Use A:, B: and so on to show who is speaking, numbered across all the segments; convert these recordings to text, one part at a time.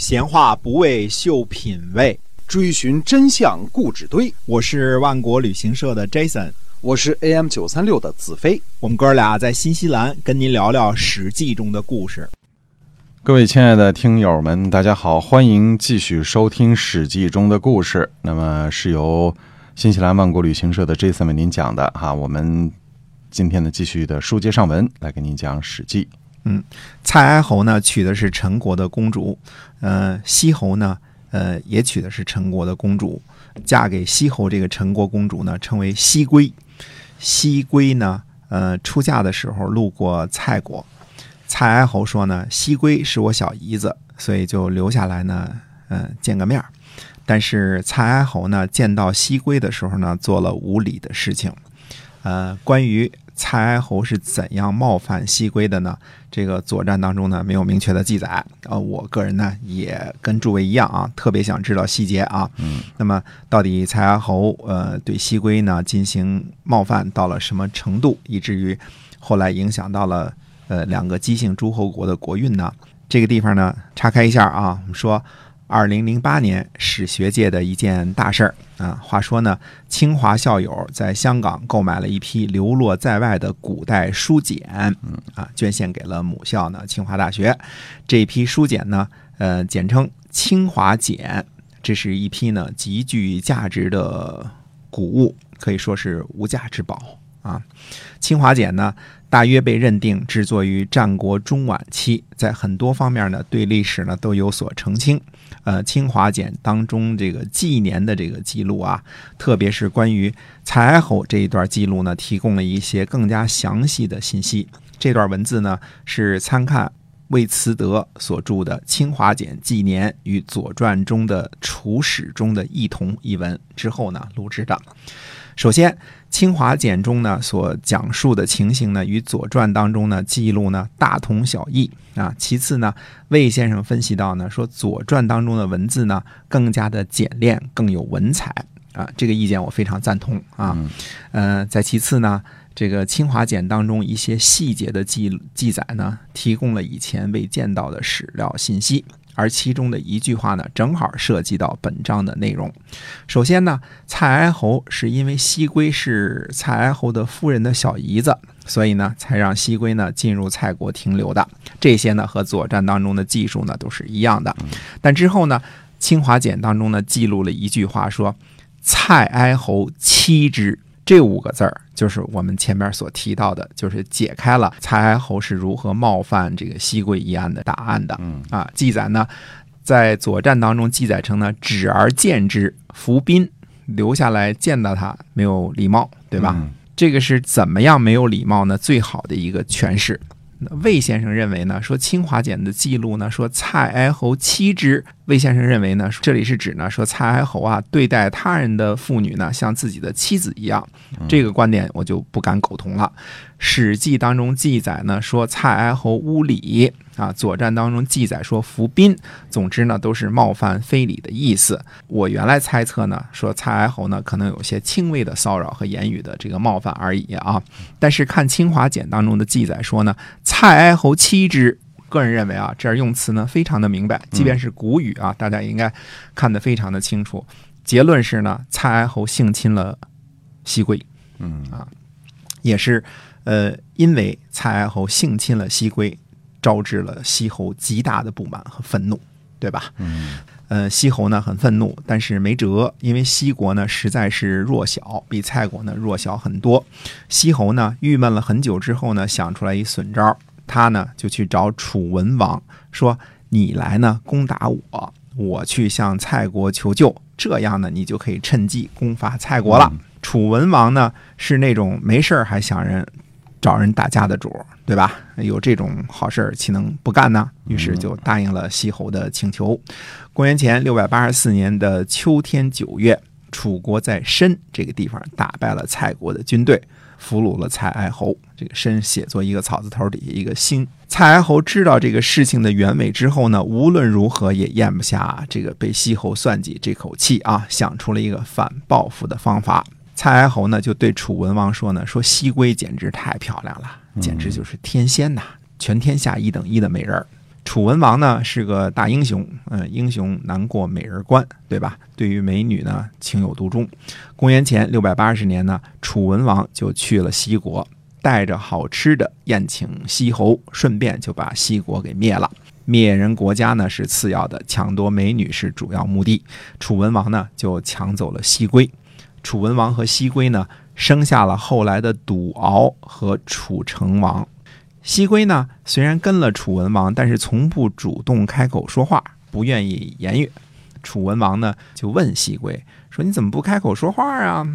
A: 闲话不为秀品味，
B: 追寻真相故纸堆。
A: 我是万国旅行社的 Jason，
B: 我是 AM 九三六的子飞。
A: 我们哥俩在新西兰跟您聊聊《史记》中的故事。
C: 各位亲爱的听友们，大家好，欢迎继续收听《史记》中的故事。那么是由新西兰万国旅行社的 Jason 为您讲的哈。我们今天呢，继续的书接上文，来给您讲《史记》。
A: 嗯，蔡哀侯呢娶的是陈国的公主，呃，西侯呢，呃，也娶的是陈国的公主。嫁给西侯这个陈国公主呢，称为西归。西归呢，呃，出嫁的时候路过蔡国。蔡哀侯说呢，西归是我小姨子，所以就留下来呢，嗯，见个面。但是蔡哀侯呢，见到西归的时候呢，做了无礼的事情。呃，关于蔡哀侯是怎样冒犯西归的呢？这个左传当中呢，没有明确的记载。呃，我个人呢，也跟诸位一样啊，特别想知道细节啊。
C: 嗯，
A: 那么到底蔡哀侯呃对西归呢进行冒犯到了什么程度，以至于后来影响到了？呃，两个姬姓诸侯国的国运呢？这个地方呢，岔开一下啊。我们说，二零零八年史学界的一件大事儿啊。话说呢，清华校友在香港购买了一批流落在外的古代书简，啊，捐献给了母校呢清华大学。这批书简呢，呃，简称清华简，这是一批呢极具价值的古物，可以说是无价之宝啊。清华简呢？大约被认定制作于战国中晚期，在很多方面呢，对历史呢都有所澄清。呃，清华简当中这个纪年的这个记录啊，特别是关于蔡侯这一段记录呢，提供了一些更加详细的信息。这段文字呢，是参看魏慈德所著的《清华简纪年与左传中的楚史中的异同》一文之后呢录制的。首先，《清华简》中呢所讲述的情形呢，与《左传》当中呢记录呢大同小异啊。其次呢，魏先生分析到呢，说《左传》当中的文字呢更加的简练，更有文采啊。这个意见我非常赞同啊。呃，在其次呢，这个《清华简》当中一些细节的记记载呢，提供了以前未见到的史料信息。而其中的一句话呢，正好涉及到本章的内容。首先呢，蔡哀侯是因为西归是蔡哀侯的夫人的小姨子，所以呢，才让西归呢进入蔡国停留的。这些呢，和左传当中的技术呢都是一样的。但之后呢，《清华简》当中呢记录了一句话，说蔡哀侯妻之。这五个字儿就是我们前面所提到的，就是解开了蔡哀侯是如何冒犯这个西贵一案的答案的。
C: 嗯
A: 啊，记载呢，在左传当中记载成呢，止而见之，伏宾，留下来见到他没有礼貌，对吧？这个是怎么样没有礼貌呢？最好的一个诠释。魏先生认为呢，说《清华简》的记录呢，说蔡哀侯妻之。魏先生认为呢，这里是指呢，说蔡哀侯啊，对待他人的妇女呢，像自己的妻子一样。这个观点我就不敢苟同了。《史记》当中记载呢，说蔡哀侯无礼啊，《左传》当中记载说服宾。总之呢，都是冒犯非礼的意思。我原来猜测呢，说蔡哀侯呢，可能有些轻微的骚扰和言语的这个冒犯而已啊。但是看《清华简》当中的记载说呢，蔡哀侯妻之。个人认为啊，这儿用词呢非常的明白，即便是古语啊，大家应该看得非常的清楚。结论是呢，蔡哀侯性侵了西归，
C: 嗯
A: 啊，也是呃，因为蔡哀侯性侵了西归，招致了西侯极大的不满和愤怒，对吧？
C: 嗯，
A: 呃，西侯呢很愤怒，但是没辙，因为西国呢实在是弱小，比蔡国呢弱小很多。西侯呢郁闷了很久之后呢，想出来一损招。他呢就去找楚文王说：“你来呢攻打我，我去向蔡国求救，这样呢你就可以趁机攻伐蔡国了。”楚文王呢是那种没事儿还想人找人打架的主，对吧？有这种好事儿岂能不干呢？于是就答应了西侯的请求。公元前六百八十四年的秋天九月，楚国在申这个地方打败了蔡国的军队。俘虏了蔡哀侯，这个“申”写作一个草字头底下一个“心”。蔡哀侯知道这个事情的原委之后呢，无论如何也咽不下这个被西侯算计这口气啊，想出了一个反报复的方法。蔡哀侯呢就对楚文王说呢：“说西归简直太漂亮了，简直就是天仙呐，全天下一等一的美人儿。”楚文王呢是个大英雄，嗯、英雄难过美人关，对吧？对于美女呢情有独钟。公元前六百八十年呢，楚文王就去了西国，带着好吃的宴请西侯，顺便就把西国给灭了。灭人国家呢是次要的，抢夺美女是主要目的。楚文王呢就抢走了西归。楚文王和西归呢生下了后来的赌敖和楚成王。西归呢虽然跟了楚文王，但是从不主动开口说话，不愿意言语。楚文王呢就问西归说：“你怎么不开口说话啊？”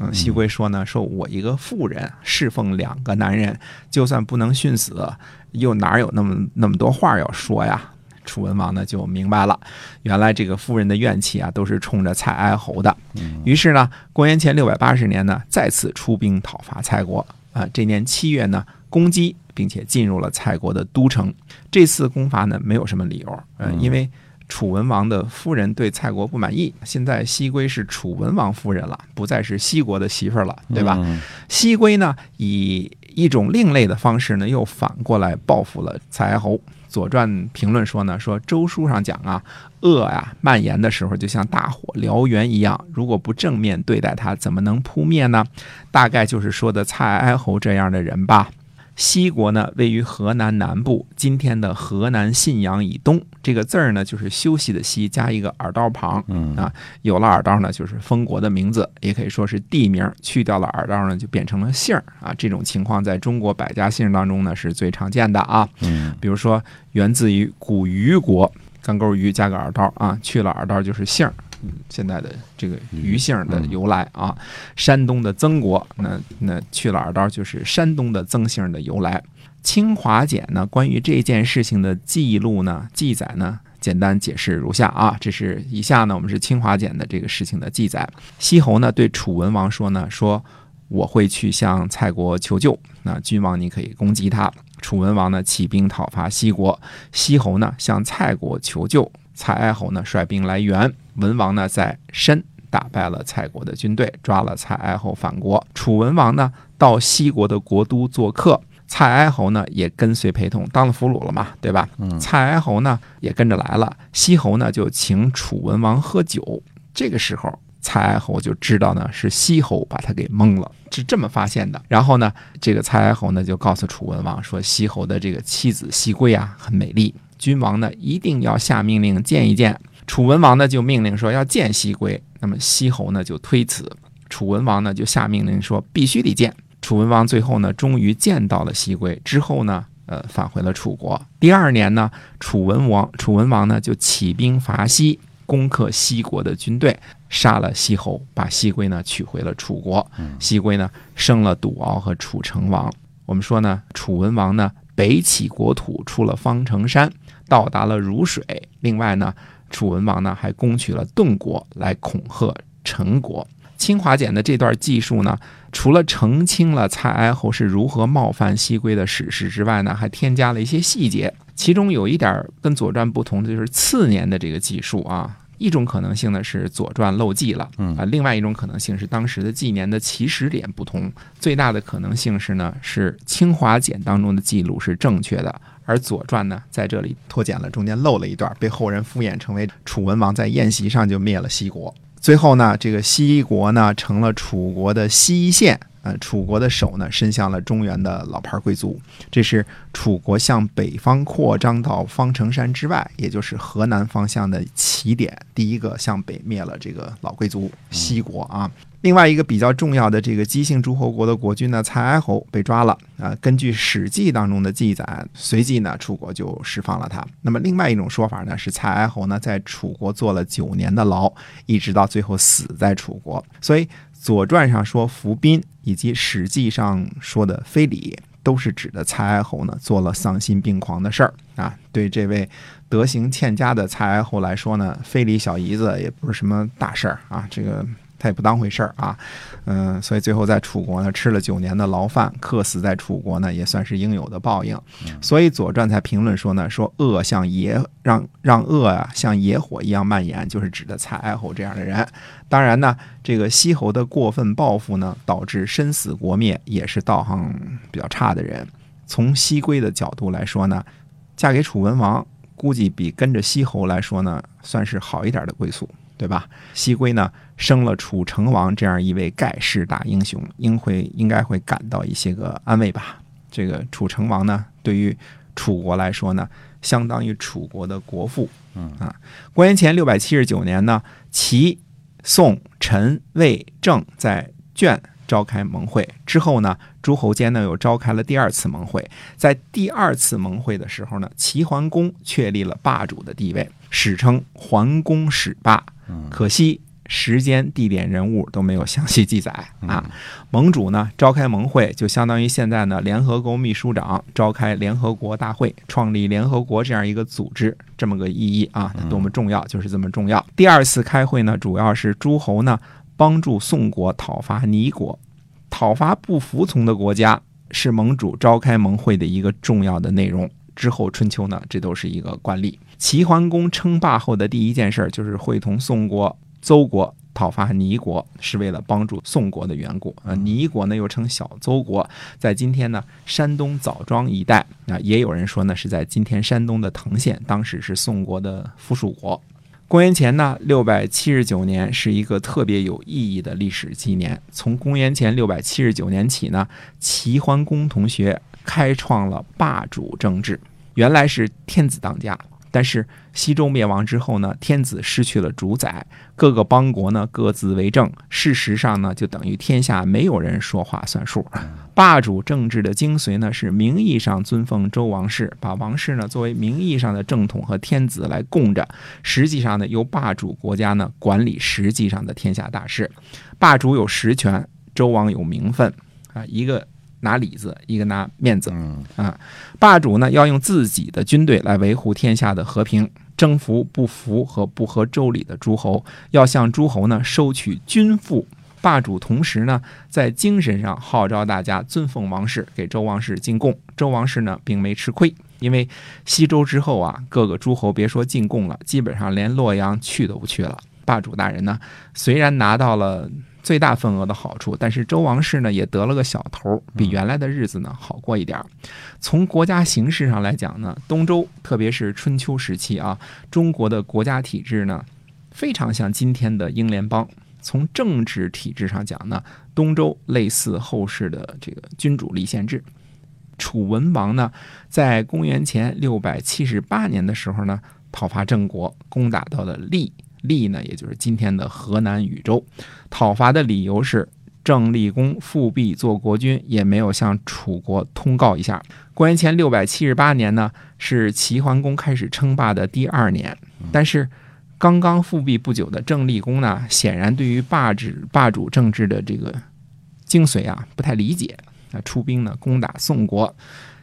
A: 嗯，西归说呢：“说我一个妇人侍奉两个男人，就算不能殉死，又哪有那么那么多话要说呀？”楚文王呢就明白了，原来这个夫人的怨气啊都是冲着蔡哀侯的。于是呢，公元前六百八十年呢，再次出兵讨伐蔡国。啊，这年七月呢，攻击并且进入了蔡国的都城。这次攻伐呢，没有什么理由，呃，因为楚文王的夫人对蔡国不满意。现在西归是楚文王夫人了，不再是西国的媳妇儿了，对吧？
C: 嗯
A: 西归呢，以一种另类的方式呢，又反过来报复了蔡哀侯。《左传》评论说呢，说周书上讲啊，恶呀蔓延的时候，就像大火燎原一样，如果不正面对待它，怎么能扑灭呢？大概就是说的蔡哀侯这样的人吧。西国呢，位于河南南部，今天的河南信阳以东。这个字儿呢，就是休息的息加一个耳刀旁。
C: 嗯
A: 啊，有了耳刀呢，就是封国的名字，也可以说是地名。去掉了耳刀呢，就变成了姓儿啊。这种情况在中国百家姓当中呢，是最常见的啊。
C: 嗯
A: 比如说，源自于古虞国，干钩鱼加个耳刀啊，去了耳刀就是姓儿。嗯现在的这个鱼姓的由来啊，山东的曾国，那那去了耳刀就是山东的曾姓的由来。清华简呢，关于这件事情的记录呢，记载呢，简单解释如下啊，这是以下呢，我们是清华简的这个事情的记载。西侯呢对楚文王说呢，说我会去向蔡国求救，那君王你可以攻击他。楚文王呢起兵讨伐西国，西侯呢向蔡国求救，蔡哀侯呢率兵来援，文王呢在申打败了蔡国的军队，抓了蔡哀侯返国。楚文王呢到西国的国都做客，蔡哀侯呢也跟随陪同，当了俘虏了嘛，对吧？
C: 嗯
A: 蔡哀侯呢也跟着来了，西侯呢就请楚文王喝酒。这个时候，蔡哀侯就知道呢是西侯把他给蒙了，是这么发现的。然后呢，这个蔡哀侯呢就告诉楚文王说，西侯的这个妻子西归啊很美丽，君王呢一定要下命令见一见。楚文王呢就命令说要见西归，那么西侯呢就推辞，楚文王呢就下命令说必须得见。楚文王最后呢终于见到了西归，之后呢。呃，返回了楚国。第二年呢，楚文王楚文王呢就起兵伐西，攻克西国的军队，杀了西侯，把西归呢娶回了楚国。西归呢生了赌敖和楚成王。我们说呢，楚文王呢北起国土，出了方城山，到达了汝水。另外呢，楚文王呢还攻取了顿国，来恐吓陈国。清华简的这段记述呢，除了澄清了蔡哀侯是如何冒犯西归的史实之外呢，还添加了一些细节。其中有一点跟《左传》不同的就是次年的这个记述啊。一种可能性呢是《左传》漏记了，
C: 嗯
A: 啊，另外一种可能性是当时的纪年的起始点不同。最大的可能性是呢，是清华简当中的记录是正确的，而《左传》呢在这里脱简了，中间漏了一段，被后人敷衍成为楚文王在宴席上就灭了西国。最后呢，这个西国呢成了楚国的西县，呃，楚国的手呢伸向了中原的老牌贵族，这是楚国向北方扩张到方城山之外，也就是河南方向的起点，第一个向北灭了这个老贵族西国啊。另外一个比较重要的这个姬姓诸侯国的国君呢，蔡哀侯被抓了啊。根据《史记》当中的记载，随即呢，楚国就释放了他。那么另外一种说法呢，是蔡哀侯呢在楚国坐了九年的牢，一直到最后死在楚国。所以《左传》上说伏宾，以及《史记》上说的非礼，都是指的蔡哀侯呢做了丧心病狂的事儿啊。对这位德行欠佳的蔡哀侯来说呢，非礼小姨子也不是什么大事儿啊，这个。他也不当回事儿啊，嗯，所以最后在楚国呢吃了九年的牢饭，客死在楚国呢也算是应有的报应。所以《左传》才评论说呢，说恶像野让让恶啊像野火一样蔓延，就是指的蔡哀侯这样的人。当然呢，这个西侯的过分报复呢，导致身死国灭，也是道行比较差的人。从西归的角度来说呢，嫁给楚文王估计比跟着西侯来说呢，算是好一点的归宿，对吧？西归呢生了楚成王这样一位盖世大英雄，应会应该会感到一些个安慰吧。这个楚成王呢，对于楚国来说呢，相当于楚国的国父。
C: 嗯
A: 啊，公元前六百七十九年呢，齐、宋、陈、魏、郑在卷召开盟会之后呢，诸侯间呢又召开了第二次盟会。在第二次盟会的时候呢，齐桓公确立了霸主的地位，史称桓公始霸。
C: 嗯
A: 可惜时间、地点、人物都没有详细记载啊。
C: 嗯
A: 盟主呢召开盟会，就相当于现在呢联合国秘书长召开联合国大会，创立联合国这样一个组织，这么个意义啊，多么重要，就是这么重要。第二次开会呢，主要是诸侯呢帮助宋国讨伐倪国，讨伐不服从的国家是盟主召开盟会的一个重要的内容。之后春秋呢，这都是一个惯例。齐桓公称霸后的第一件事儿就是会同宋国、邹国讨伐倪国，是为了帮助宋国的缘故。啊，倪国呢又称小邹国，在今天呢山东枣庄一带啊、也有人说呢是在今天山东的滕县，当时是宋国的附属国。公元前呢六百七十九年是一个特别有意义的历史纪年。从公元前六百七十九年起呢，齐桓公同学开创了霸主政治。原来是天子当家，但是西周灭亡之后呢，天子失去了主宰，各个邦国呢各自为政，事实上呢就等于天下没有人说话算数。霸主政治的精髓呢是名义上尊奉周王室，把王室呢作为名义上的正统和天子来供着，实际上呢由霸主国家呢管理实际上的天下大事。霸主有实权，周王有名分啊，一个拿里子，一个拿面子。
C: 嗯
A: 啊，霸主呢要用自己的军队来维护天下的和平，征服不服和不合周礼的诸侯，要向诸侯呢收取军赋。霸主同时呢，在精神上号召大家尊奉王室，给周王室进贡。周王室呢，并没吃亏，因为西周之后啊，各个诸侯别说进贡了，基本上连洛阳去都不去了。霸主大人呢，虽然拿到了最大份额的好处，但是周王室呢也得了个小头，比原来的日子呢好过一点儿。从国家形势上来讲呢，东周特别是春秋时期啊，中国的国家体制呢非常像今天的英联邦。从政治体制上讲呢，东周类似后世的这个君主立宪制。楚文王呢，在公元前六百七十八年的时候呢，讨伐郑国，攻打到了利。利呢，也就是今天的河南禹州。讨伐的理由是郑立公复辟做国君，也没有向楚国通告一下。公元前六百七十八年呢，是齐桓公开始称霸的第二年，但是刚刚复辟不久的郑立公呢，显然对于霸主霸主政治的这个精髓啊不太理解啊，出兵呢攻打宋国。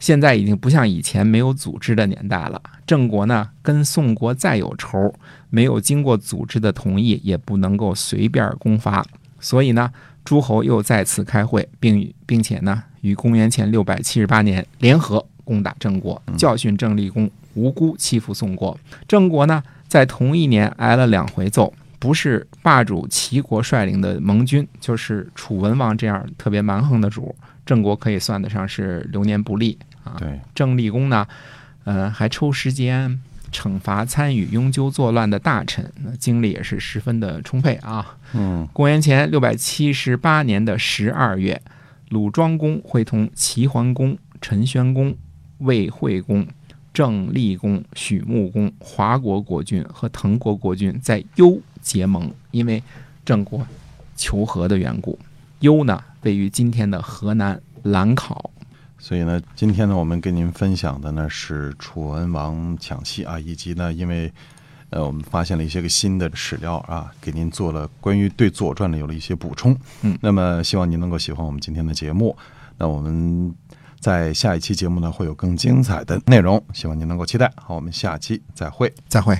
A: 现在已经不像以前没有组织的年代了。郑国呢跟宋国再有仇，没有经过组织的同意，也不能够随便攻伐。所以呢，诸侯又再次开会，并并且呢，于公元前六百七十八年联合攻打郑国，教训郑立公无辜欺负宋国。郑国呢，在同一年挨了两回揍，不是霸主齐国率领的盟军，就是楚文王这样特别蛮横的主。郑国可以算得上是流年不利啊。
C: 对，
A: 郑立公呢，呃，还抽时间惩罚参与拥纠作乱的大臣，那精力也是十分的充沛啊。
C: 嗯
A: 公元前六百七十八年的十二月，鲁庄公会同齐桓公、陈宣公、魏惠公、郑立公、许穆公、华国国君和滕国国君在幽结盟，因为郑国求和的缘故。幽呢，位于今天的河南兰考。
C: 所以呢，今天呢，我们跟您分享的呢是楚文王抢戏啊，以及呢，因为呃，我们发现了一些个新的史料啊，给您做了关于对《左传》的有了一些补充。
A: 嗯，
C: 那么希望您能够喜欢我们今天的节目。那我们在下一期节目呢会有更精彩的内容，希望您能够期待。好，我们下期再会。
A: 再会。